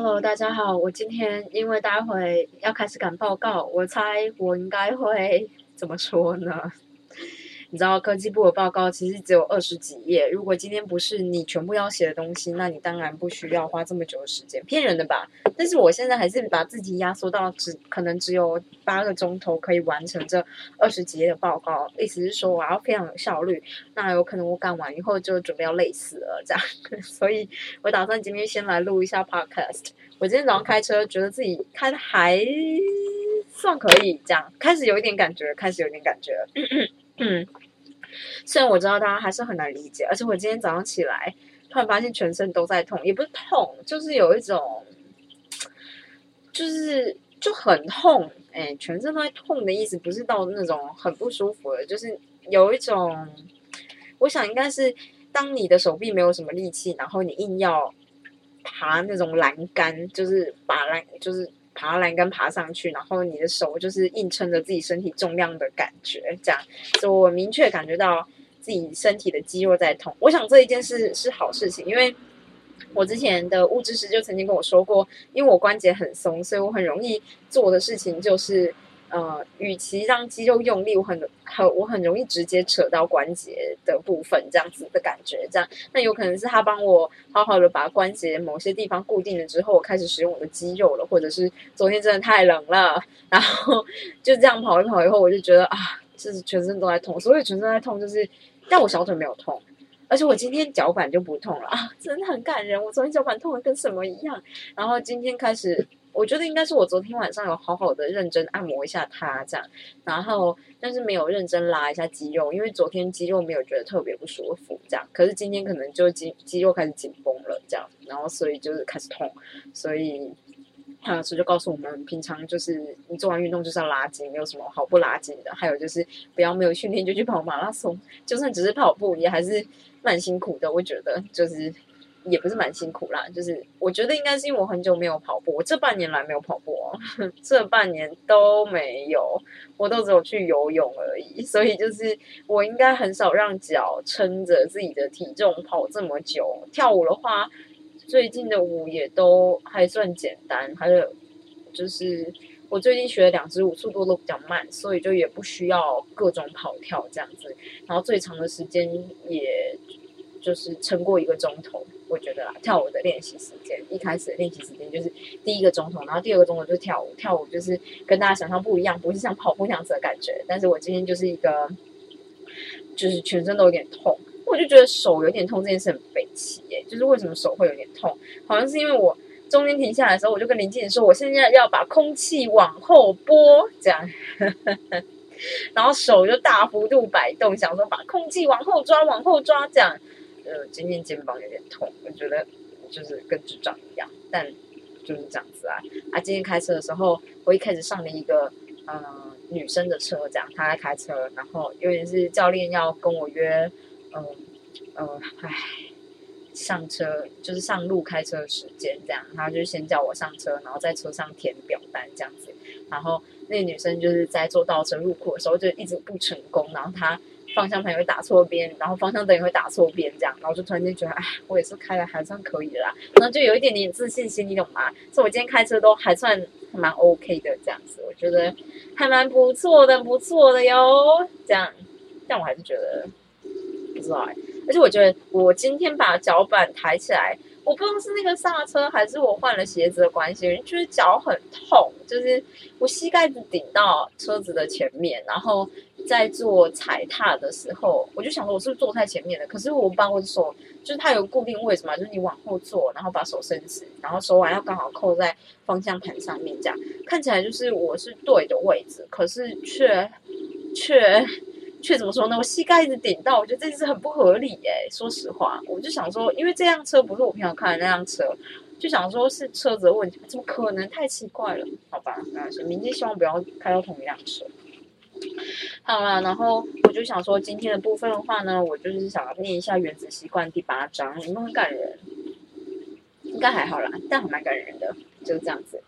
Hello，大家好。我今天因为待会要开始赶报告，我猜我应该会怎么说呢？你知道科技部的报告其实只有二十几页，如果今天不是你全部要写的东西，那你当然不需要花这么久的时间，骗人的吧？但是我现在还是把自己压缩到只可能只有八个钟头可以完成这二十几页的报告，意思是说我要非常有效率。那有可能我赶完以后就准备要累死了，这样，所以我打算今天先来录一下 podcast。我今天早上开车，觉得自己开的还算可以，这样开始有一点感觉，开始有点感觉。嗯，虽然我知道大家还是很难理解，而且我今天早上起来，突然发现全身都在痛，也不是痛，就是有一种，就是就很痛，哎，全身都在痛的意思，不是到那种很不舒服的，就是有一种，我想应该是当你的手臂没有什么力气，然后你硬要爬那种栏杆，就是把栏，就是。爬栏杆爬上去，然后你的手就是硬撑着自己身体重量的感觉，这样，所以我明确感觉到自己身体的肌肉在痛。我想这一件事是好事情，因为我之前的物质师就曾经跟我说过，因为我关节很松，所以我很容易做的事情就是。呃，与其让肌肉用力，我很很我很容易直接扯到关节的部分，这样子的感觉，这样那有可能是他帮我好好的把关节某些地方固定了之后，我开始使用我的肌肉了，或者是昨天真的太冷了，然后 就这样跑一跑以后，我就觉得啊，就是全身都在痛，所以全身在痛，就是但我小腿没有痛，而且我今天脚板就不痛了啊，真的很感人，我昨天脚板痛的跟什么一样，然后今天开始。我觉得应该是我昨天晚上有好好的认真按摩一下它，这样，然后但是没有认真拉一下肌肉，因为昨天肌肉没有觉得特别不舒服，这样，可是今天可能就肌肌肉开始紧绷了，这样，然后所以就是开始痛，所以潘老师就告诉我们，平常就是你做完运动就是要拉筋，没有什么好不拉筋的，还有就是不要没有训练就去跑马拉松，就算只是跑步也还是蛮辛苦的，我觉得就是。也不是蛮辛苦啦，就是我觉得应该是因为我很久没有跑步，我这半年来没有跑步，这半年都没有，我都只有去游泳而已，所以就是我应该很少让脚撑着自己的体重跑这么久。跳舞的话，最近的舞也都还算简单，还有就是我最近学了两支舞，速度都比较慢，所以就也不需要各种跑跳这样子，然后最长的时间也就是撑过一个钟头。我觉得啦，跳舞的练习时间，一开始的练习时间就是第一个钟头，然后第二个钟头就是跳舞。跳舞就是跟大家想象不一样，不是像跑步那样子的感觉。但是我今天就是一个，就是全身都有点痛，我就觉得手有点痛这件事很悲戚耶。就是为什么手会有点痛？好像是因为我中间停下来的时候，我就跟林静说，我现在要把空气往后拨，这样，然后手就大幅度摆动，想说把空气往后抓，往后抓，这样。呃，今天肩膀有点痛，我觉得就是跟智障一样，但就是这样子啊。啊，今天开车的时候，我一开始上了一个呃女生的车，这样她在开车，然后有点是教练要跟我约，嗯呃，唉，上车就是上路开车的时间这样，他就先叫我上车，然后在车上填表单这样子，然后那女生就是在做倒车入库的时候就一直不成功，然后她。方向盘也会打错边，然后方向灯也会打错边，这样，然后就突然间觉得，哎，我也是开的还算可以啦，然后就有一点点自信心，你懂吗？所以我今天开车都还算蛮 OK 的，这样子，我觉得还蛮不错的，不错的哟。这样，但我还是觉得不知道哎，而且我觉得我今天把脚板抬起来，我不知道是那个刹车还是我换了鞋子的关系，就是脚很痛，就是我膝盖子顶到车子的前面，然后。在做踩踏的时候，我就想说，我是不是坐太前面了？可是我把我的手，就是它有固定位置嘛，就是你往后坐，然后把手伸直，然后手腕要刚好扣在方向盘上面，这样看起来就是我是对的位置，可是却却却怎么说呢？我膝盖一直顶到，我觉得这是很不合理哎。说实话，我就想说，因为这辆车不是我平常看的那辆车，就想说是车子的问题，怎么可能？太奇怪了，好吧，那，明天希望不要开到同一辆车。好了，然后我就想说，今天的部分的话呢，我就是想要念一下《原子习惯》第八章，有没有很感人？应该还好啦，但还蛮感人的，就是这样子。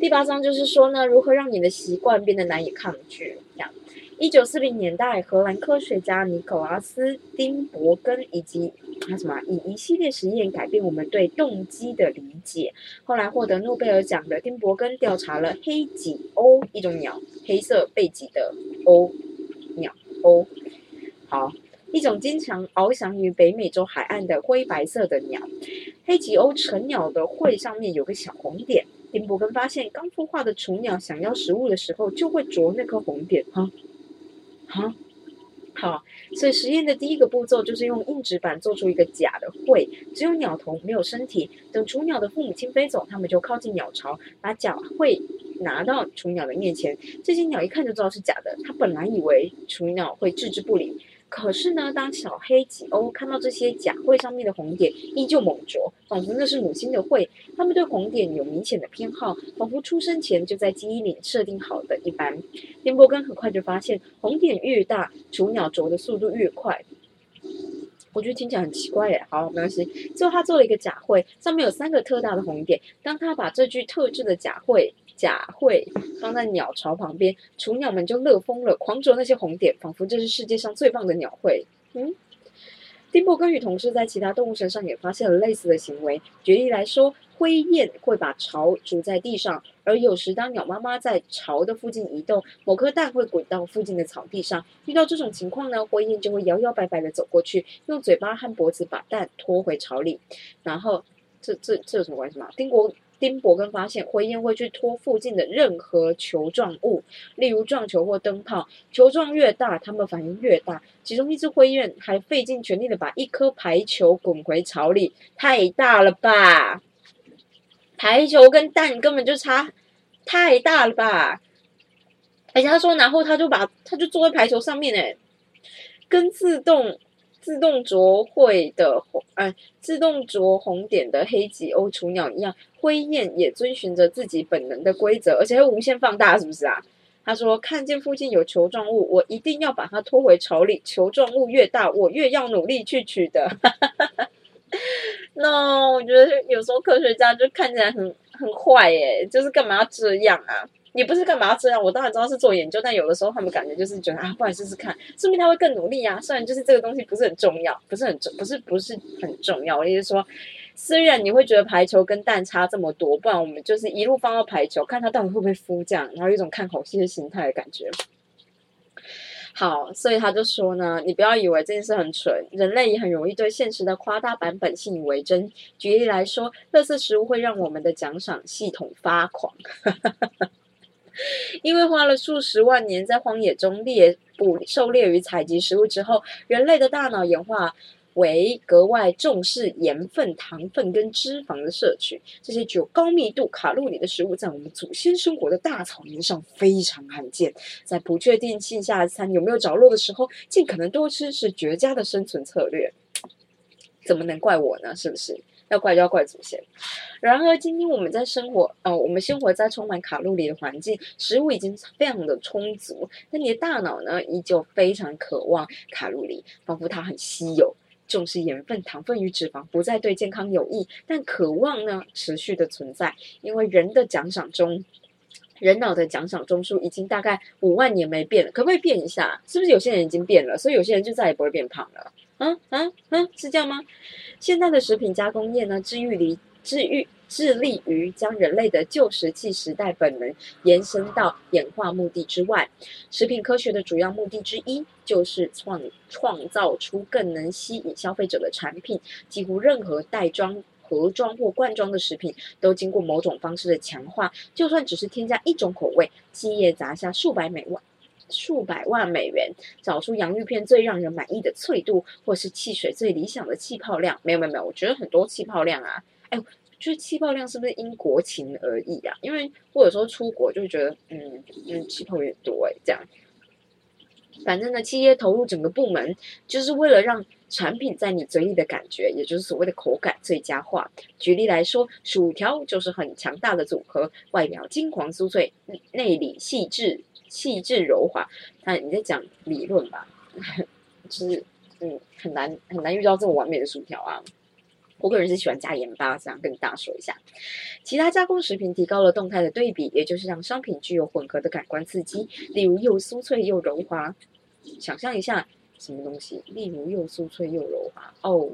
第八章就是说呢，如何让你的习惯变得难以抗拒。这样，一九四零年代，荷兰科学家尼可拉斯·丁伯根以及他什么以一系列实验改变我们对动机的理解。后来获得诺贝尔奖的丁伯根调查了黑脊鸥一种鸟，黑色背脊的鸥鸟鸥。好，一种经常翱翔于北美洲海岸的灰白色的鸟。黑脊鸥成鸟的喙上面有个小红点。丁伯根发现，刚孵化的雏鸟想要食物的时候，就会啄那颗红点。哈。哈，好，所以实验的第一个步骤就是用硬纸板做出一个假的喙，只有鸟头没有身体。等雏鸟的父母亲飞走，他们就靠近鸟巢，把假喙拿到雏鸟的面前。这些鸟一看就知道是假的，它本来以为雏鸟会置之不理。可是呢，当小黑吉欧看到这些假喙上面的红点，依旧猛啄，仿佛那是母亲的喙。它们对红点有明显的偏好，仿佛出生前就在基因里设定好的一般。丁伯根很快就发现，红点越大，雏鸟啄的速度越快。我觉得听起来很奇怪耶。好，没关系。最后他做了一个假会，上面有三个特大的红点。当他把这具特制的假会。假会放在鸟巢旁边，雏鸟们就乐疯了，狂啄那些红点，仿佛这是世界上最棒的鸟会。嗯，丁伯根与同事在其他动物身上也发现了类似的行为。举例来说，灰雁会把巢筑在地上，而有时当鸟妈妈在巢的附近移动，某颗蛋会滚到附近的草地上。遇到这种情况呢，灰雁就会摇摇摆摆的走过去，用嘴巴和脖子把蛋拖回巢里。然后，这这这有什么关系吗？丁国。丁伯根发现，灰雁会去拖附近的任何球状物，例如撞球或灯泡。球状越大，它们反应越大。其中一只灰雁还费尽全力的把一颗排球滚回巢里，太大了吧！排球跟蛋根本就差太大了吧！而且他说，然后他就把他就坐在排球上面，哎，跟自动。自动啄会的红，哎，自动啄红点的黑脊鸥雏鸟一样，灰雁也遵循着自己本能的规则，而且会无限放大，是不是啊？他说：“看见附近有球状物，我一定要把它拖回巢里。球状物越大，我越要努力去取得。那我觉得有时候科学家就看起来很很坏，耶，就是干嘛要这样啊？”你不是干嘛这样，我当然知道是做研究，但有的时候他们感觉就是觉得啊，不然试试看，说明他会更努力啊。虽然就是这个东西不是很重要，不是很重，不是不是很重要。我意思说，虽然你会觉得排球跟蛋差这么多，不然我们就是一路放到排球，看他到底会不会孵这样，然后一种看好戏的心态的感觉。好，所以他就说呢，你不要以为这件事很蠢，人类也很容易对现实的夸大版本信以为真。举例来说，乐色食物会让我们的奖赏系统发狂。因为花了数十万年在荒野中猎捕、狩猎与采集食物之后，人类的大脑演化为格外重视盐分、糖分跟脂肪的摄取。这些具有高密度卡路里的食物，在我们祖先生活的大草原上非常罕见。在不确定性下餐有没有着落的时候，尽可能多吃是绝佳的生存策略。怎么能怪我呢？是不是？要怪就要怪祖先。然而，今天我们在生活，呃，我们生活在充满卡路里的环境，食物已经非常的充足，但你的大脑呢，依旧非常渴望卡路里，仿佛它很稀有，重视盐分、糖分与脂肪，不再对健康有益。但渴望呢，持续的存在，因为人的奖赏中，人脑的奖赏中枢已经大概五万年没变了，可不可以变一下？是不是有些人已经变了，所以有些人就再也不会变胖了？嗯嗯嗯，是这样吗？现在的食品加工业呢，致力于致力致力于将人类的旧石器时代本能延伸到演化目的之外。食品科学的主要目的之一，就是创创造出更能吸引消费者的产品。几乎任何袋装、盒装或罐装的食品，都经过某种方式的强化。就算只是添加一种口味，企业砸下数百美万。数百万美元找出洋芋片最让人满意的脆度，或是汽水最理想的气泡量？没有没有没有，我觉得很多气泡量啊，哎，就是气泡量是不是因国情而异啊？因为我有时候出国就会觉得，嗯嗯，气泡有点多哎，这样。反正呢，企业投入整个部门，就是为了让产品在你嘴里的感觉，也就是所谓的口感最佳化。举例来说，薯条就是很强大的组合，外表金黄酥脆，内里细致。气质柔滑，那你在讲理论吧？就是嗯，很难很难遇到这么完美的薯条啊。我个人是喜欢加盐巴，这样跟大家说一下。其他加工食品提高了动态的对比，也就是让商品具有混合的感官刺激，例如又酥脆又柔滑。想象一下什么东西？例如又酥脆又柔滑哦。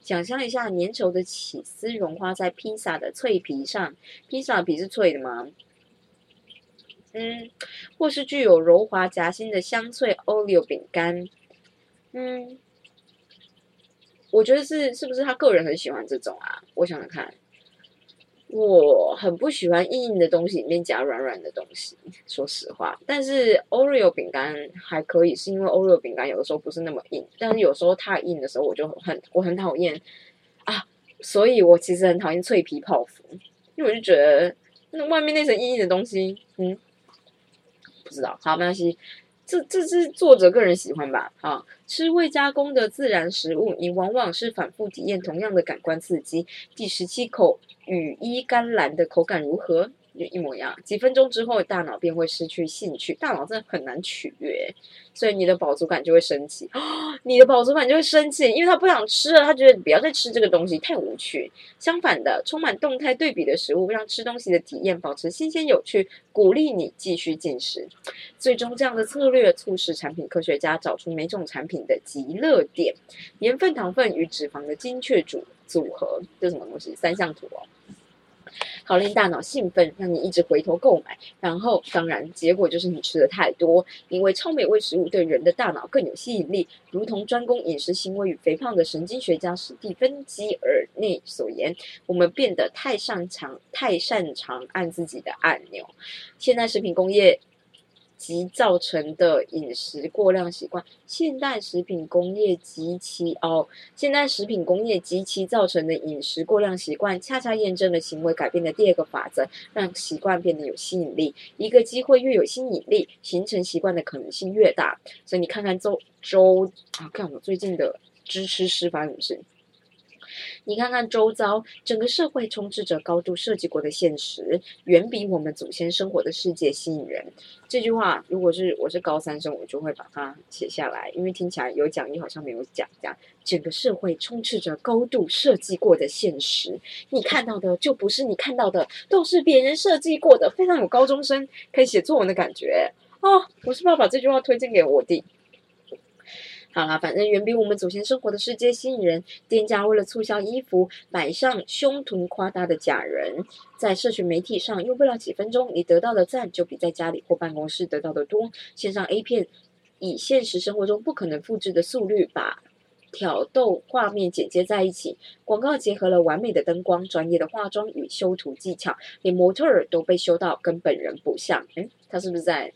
想象一下粘稠的起司融化在披萨的脆皮上，披萨皮是脆的吗？嗯，或是具有柔滑夹心的香脆 Oreo 饼干。嗯，我觉得是是不是他个人很喜欢这种啊？我想想看。我很不喜欢硬硬的东西里面夹软软的东西，说实话。但是 Oreo 饼干还可以，是因为 Oreo 饼干有的时候不是那么硬，但是有时候太硬的时候，我就很我很讨厌啊。所以我其实很讨厌脆皮泡芙，因为我就觉得那外面那层硬硬的东西，嗯，知道，好没关系。这这是作者个人喜欢吧？啊，吃未加工的自然食物，你往往是反复体验同样的感官刺激。第十七口羽衣甘蓝的口感如何？就一模一样，几分钟之后，大脑便会失去兴趣。大脑真的很难取悦，所以你的饱足感就会升起。哦 你的饱足感就会升起，因为他不想吃了，他觉得不要再吃这个东西太无趣。相反的，充满动态对比的食物，让吃东西的体验保持新鲜有趣，鼓励你继续进食。最终，这样的策略促使产品科学家找出每种产品的极乐点：盐分、糖分与脂肪的精确组组合。这什么东西？三项图哦。好令大脑兴奋，让你一直回头购买，然后当然结果就是你吃的太多，因为超美味食物对人的大脑更有吸引力，如同专攻饮食行为与肥胖的神经学家史蒂芬基尔内所言，我们变得太擅长太擅长按自己的按钮，现代食品工业。及造成的饮食过量习惯，现代食品工业及其哦，现代食品工业及其造成的饮食过量习惯，恰恰验证了行为改变的第二个法则：让习惯变得有吸引力。一个机会越有吸引力，形成习惯的可能性越大。所以你看看周周啊，看我最近的支持师发生什么事。你看看周遭，整个社会充斥着高度设计过的现实，远比我们祖先生活的世界吸引人。这句话，如果是我是高三生，我就会把它写下来，因为听起来有讲义好像没有讲。这样，整个社会充斥着高度设计过的现实，你看到的就不是你看到的，都是别人设计过的，非常有高中生可以写作文的感觉哦。我是不是要把这句话推荐给我弟？好啦，反正远比我们祖先生活的世界吸引人。店家为了促销衣服，摆上胸臀夸大的假人，在社群媒体上用不了几分钟，你得到的赞就比在家里或办公室得到的多。线上 A 片以现实生活中不可能复制的速率，把挑逗画面剪接在一起。广告结合了完美的灯光、专业的化妆与修图技巧，连模特儿都被修到跟本人不像。诶，他是不是在？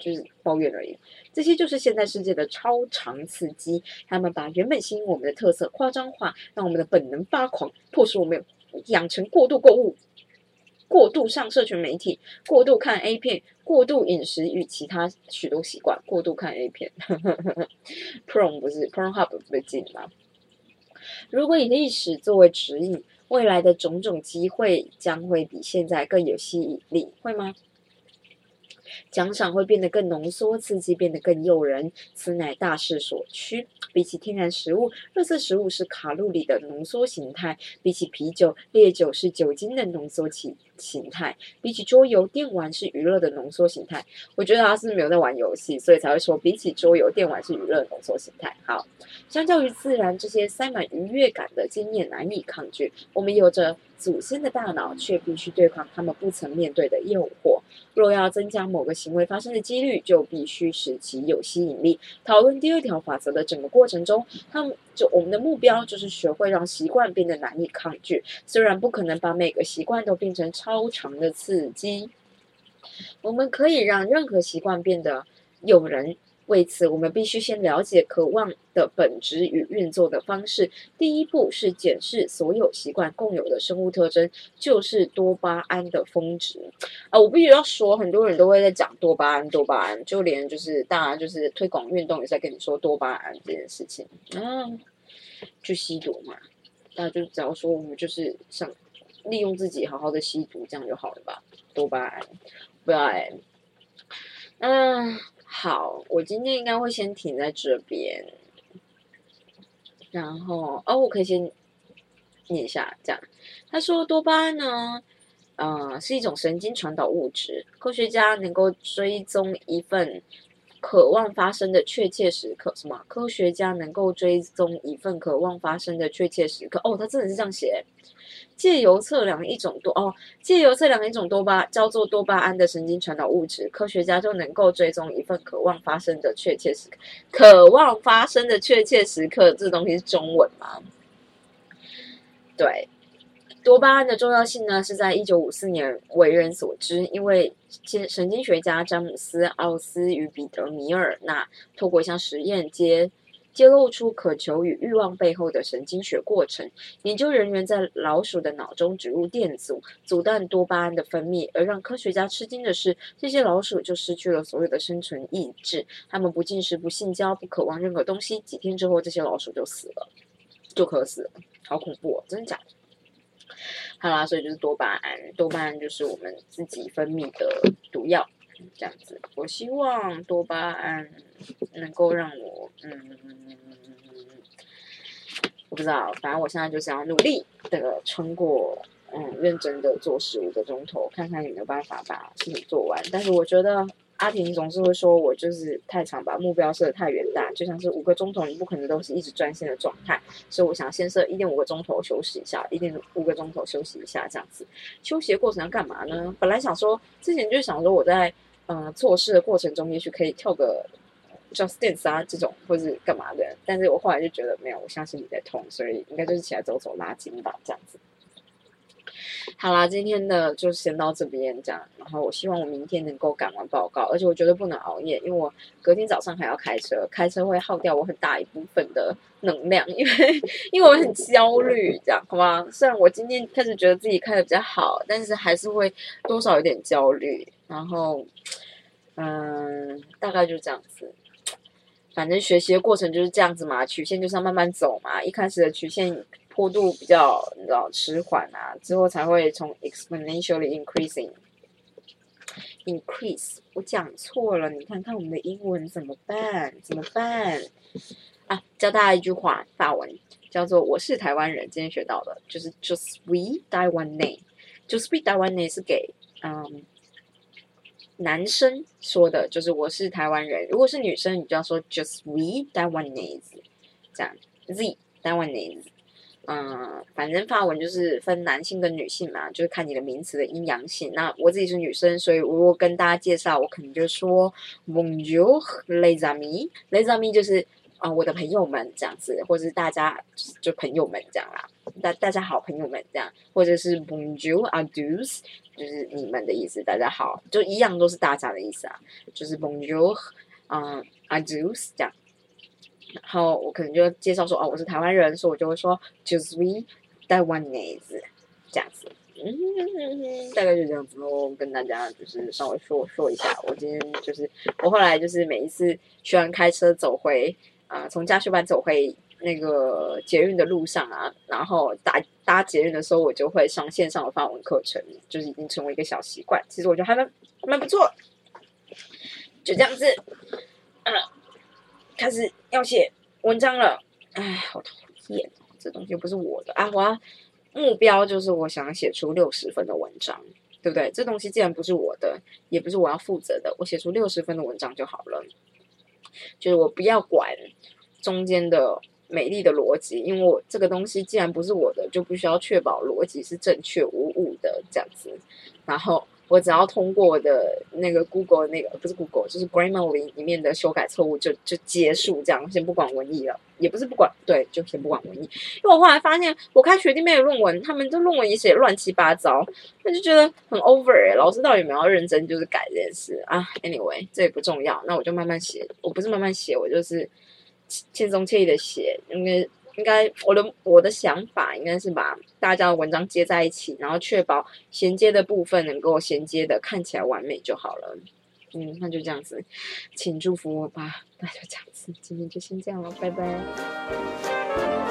就是抱怨而已，这些就是现代世界的超长刺激。他们把原本吸引我们的特色夸张化，让我们的本能发狂，迫使我们养成过度购物、过度上社群媒体、过度看 A 片、过度饮食与其他许多习惯。过度看 A 片，Pro 不是 Pro Hub 不是禁吗？如果以历史作为指引，未来的种种机会将会比现在更有吸引力，会吗？奖赏会变得更浓缩，刺激变得更诱人，此乃大势所趋。比起天然食物，热色食物是卡路里的浓缩形态；比起啤酒，烈酒是酒精的浓缩形形态；比起桌游，电玩是娱乐的浓缩形态。我觉得他是没有在玩游戏，所以才会说比起桌游，电玩是娱乐的浓缩形态。好，相较于自然这些塞满愉悦感的经验难以抗拒，我们有着。祖先的大脑却必须对抗他们不曾面对的诱惑。若要增加某个行为发生的几率，就必须使其有吸引力。讨论第二条法则的整个过程中，他们就我们的目标就是学会让习惯变得难以抗拒。虽然不可能把每个习惯都变成超长的刺激，我们可以让任何习惯变得诱人。为此，我们必须先了解渴望的本质与运作的方式。第一步是检视所有习惯共有的生物特征，就是多巴胺的峰值。啊，我必须要说，很多人都会在讲多巴胺，多巴胺，就连就是大家就是推广运动也在跟你说多巴胺这件事情。啊，去吸毒嘛，大家就只要说我们就是想利用自己好好的吸毒，这样就好了吧？多巴胺，不要哎，嗯。好，我今天应该会先停在这边，然后哦，我可以先念一下，这样他说多巴胺呢，呃，是一种神经传导物质，科学家能够追踪一份。渴望发生的确切时刻，什么？科学家能够追踪一份渴望发生的确切时刻。哦，他真的是这样写。借由测量一种多哦，借由测量一种多巴叫做多巴胺的神经传导物质，科学家就能够追踪一份渴望发生的确切时刻。渴望发生的确切时刻，这东西是中文吗？对。多巴胺的重要性呢，是在一九五四年为人所知，因为神经学家詹姆斯·奥斯与彼得·米尔纳透过一项实验揭揭露出渴求与欲望背后的神经学过程。研究人员在老鼠的脑中植入电阻，阻断多巴胺的分泌，而让科学家吃惊的是，这些老鼠就失去了所有的生存意志，它们不进食、不性交、不渴望任何东西。几天之后，这些老鼠就死了，就渴死了，好恐怖哦！真的假的？好啦，所以就是多巴胺，多巴胺就是我们自己分泌的毒药，这样子。我希望多巴胺能够让我，嗯，我不知道，反正我现在就是要努力的撑过，嗯，认真的做十五个钟头，看看有没有办法把事情做完。但是我觉得。阿婷总是会说我就是太长，把目标设的太远大，就像是五个钟头，你不可能都是一直专心的状态，所以我想先设一点五个钟头休息一下，一点五个钟头休息一下这样子。休息的过程要干嘛呢？本来想说之前就想说我在呃做事的过程中，也许可以跳个 just dance 啊这种，或是干嘛的，但是我后来就觉得没有，我相信你在痛，所以应该就是起来走走拉筋吧这样子。好啦，今天的就先到这边这样。然后我希望我明天能够赶完报告，而且我绝对不能熬夜，因为我隔天早上还要开车，开车会耗掉我很大一部分的能量，因为因为我很焦虑，这样好吗？虽然我今天开始觉得自己开的比较好，但是还是会多少有点焦虑。然后，嗯，大概就这样子。反正学习的过程就是这样子嘛，曲线就是要慢慢走嘛。一开始的曲线。坡度比较你知道迟缓啊，之后才会从 exponentially increasing increase。我讲错了，你看看我们的英文怎么办？怎么办？啊，教大家一句话，法文叫做“我是台湾人”。今天学到的就是 “just we Taiwanese”，“just we Taiwanese” 是给嗯男生说的，就是“我是台湾人”。如果是女生，你就要说 “just we Taiwanese”，这样 “z Taiwanese”。嗯，反正发文就是分男性跟女性嘛，就是看你的名词的阴阳性。那我自己是女生，所以我如果跟大家介绍，我可能就说 Bonjour，les amis，les amis 就是啊我的朋友们这样子，或者是大家就朋友们这样啦，大大家好朋友们这样，或者是 Bonjour，adus，就是你们的意思，大家好，就一样都是大家的意思啊，就是 Bonjour，嗯，adus 这样。然后我可能就介绍说哦，我是台湾人，所以我就会说 just we Taiwanese 这样子，嗯，大概就这样子喽，跟大家就是稍微说说一下，我今天就是我后来就是每一次学完开车走回啊，从家训班走回那个捷运的路上啊，然后搭搭捷运的时候，我就会上线上的发文课程，就是已经成为一个小习惯。其实我觉得还蛮蛮不错，就这样子，嗯。开始要写文章了，哎，好讨厌，这东西又不是我的啊！我要目标就是我想写出六十分的文章，对不对？这东西既然不是我的，也不是我要负责的，我写出六十分的文章就好了。就是我不要管中间的美丽的逻辑，因为我这个东西既然不是我的，就不需要确保逻辑是正确无误的这样子，然后。我只要通过我的那个 Google 那个不是 Google，就是 Grammarly 里面的修改错误就就结束这样，先不管文艺了，也不是不管，对，就先不管文艺。因为我后来发现，我看学弟妹的论文，他们这论文也写乱七八糟，那就觉得很 over 哎，老师到底有没有认真就是改这件事啊？Anyway，这也不重要，那我就慢慢写，我不是慢慢写，我就是轻松惬意的写，因为。应该我的我的想法应该是把大家的文章接在一起，然后确保衔接的部分能够衔接的看起来完美就好了。嗯，那就这样子，请祝福我吧。那就这样子，今天就先这样了，拜拜。